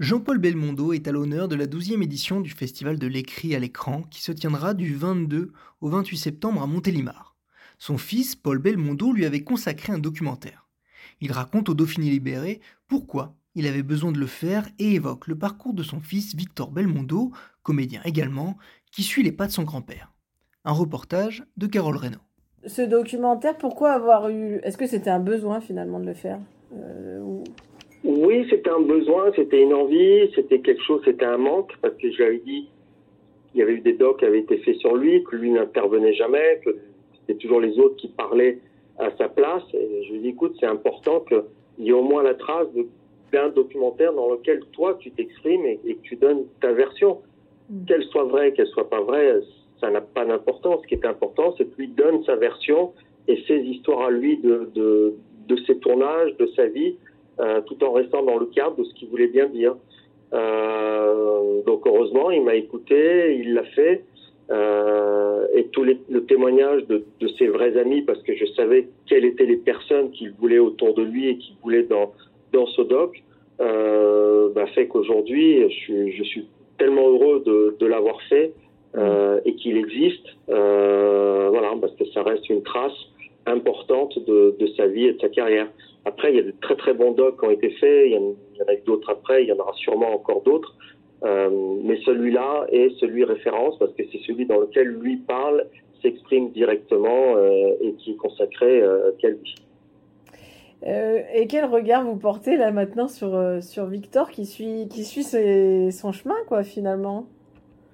Jean-Paul Belmondo est à l'honneur de la 12e édition du Festival de l'écrit à l'écran qui se tiendra du 22 au 28 septembre à Montélimar. Son fils, Paul Belmondo, lui avait consacré un documentaire. Il raconte au Dauphiné libéré pourquoi il avait besoin de le faire et évoque le parcours de son fils Victor Belmondo, comédien également, qui suit les pas de son grand-père. Un reportage de Carole Reynaud. Ce documentaire, pourquoi avoir eu... Est-ce que c'était un besoin finalement de le faire? Euh. Oui, c'était un besoin, c'était une envie, c'était quelque chose, c'était un manque, parce que j'avais dit qu'il y avait eu des docs qui avaient été faits sur lui, que lui n'intervenait jamais, que c'était toujours les autres qui parlaient à sa place. Et je lui ai dit, écoute, c'est important qu'il y ait au moins la trace d'un documentaire dans lequel toi, tu t'exprimes et, et, que tu donnes ta version. Mm. Qu'elle soit vraie, qu'elle soit pas vraie, ça n'a pas d'importance. Ce qui est important, c'est que lui donne sa version et ses histoires à lui de, de, de ses tournages, de sa vie, euh, tout en restant dans le cadre de ce qu'il voulait bien dire. Euh, donc heureusement, il m'a écouté, il l'a fait. Euh, et tout les, le témoignage de, de, ses vrais amis, parce que je savais quelles étaient les personnes qu'il voulait autour de lui et qu'il voulait dans, dans ce doc, bah fait qu'aujourd'hui, je, je, suis tellement heureux de, de l'avoir fait et qu'il existe, voilà, parce que ça reste une trace importante de, de, sa vie et de sa carrière. Après, il y a de très très bons docs qui ont été faits, il y en, il y en a d'autres après, il y en aura sûrement encore d'autres. Euh, mais celui-là est celui référence parce que c'est celui dans lequel lui parle, s'exprime directement euh, et qui est consacré euh, qu'à lui. et quel regard vous portez là maintenant sur, sur Victor qui suit, qui suit ses, son chemin quoi finalement?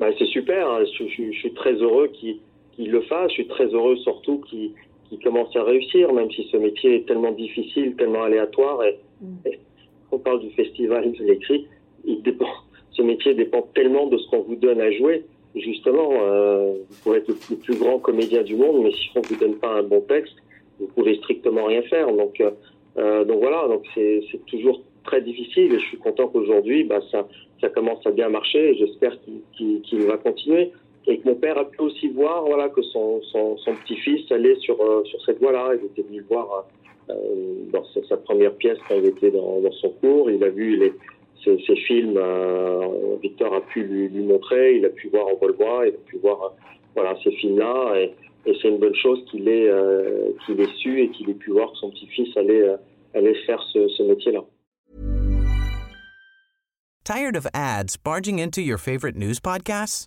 Bah, C'est super, hein. je, je, je, suis très heureux qu'il qu le fasse, je suis très heureux surtout qu'il qui commence à réussir, même si ce métier est tellement difficile, tellement aléatoire. Et, mm. et on parle du festival, je l'écris, il dépend, ce métier dépend tellement de ce qu'on vous donne à jouer. Justement, euh, vous pouvez être le, le, plus grand comédien du monde, mais si on vous donne pas un bon texte, vous pouvez strictement rien faire. Donc, euh, donc voilà, donc c'est toujours très difficile. Et je suis content qu'aujourd'hui, bah, ça, ça commence à bien marcher. Et j'espère qu'il qu qu va continuer et que mon père a pu aussi voir voilà que son, son, petit-fils allait sur euh, sur cette voie-là. Il était venu voir euh, dans sa, première pièce quand il était dans, son cours. Il a vu les, ces films. Euh, Victor a pu lui, montrer. Il a pu voir en Volvois. Il a pu voir voilà ces films-là. Et, c'est une bonne chose qu'il ait euh, qu'il ait su et qu'il ait pu voir que son petit-fils allait allait faire ce, ce métier-là. Tired of ads barging into your favorite news podcasts?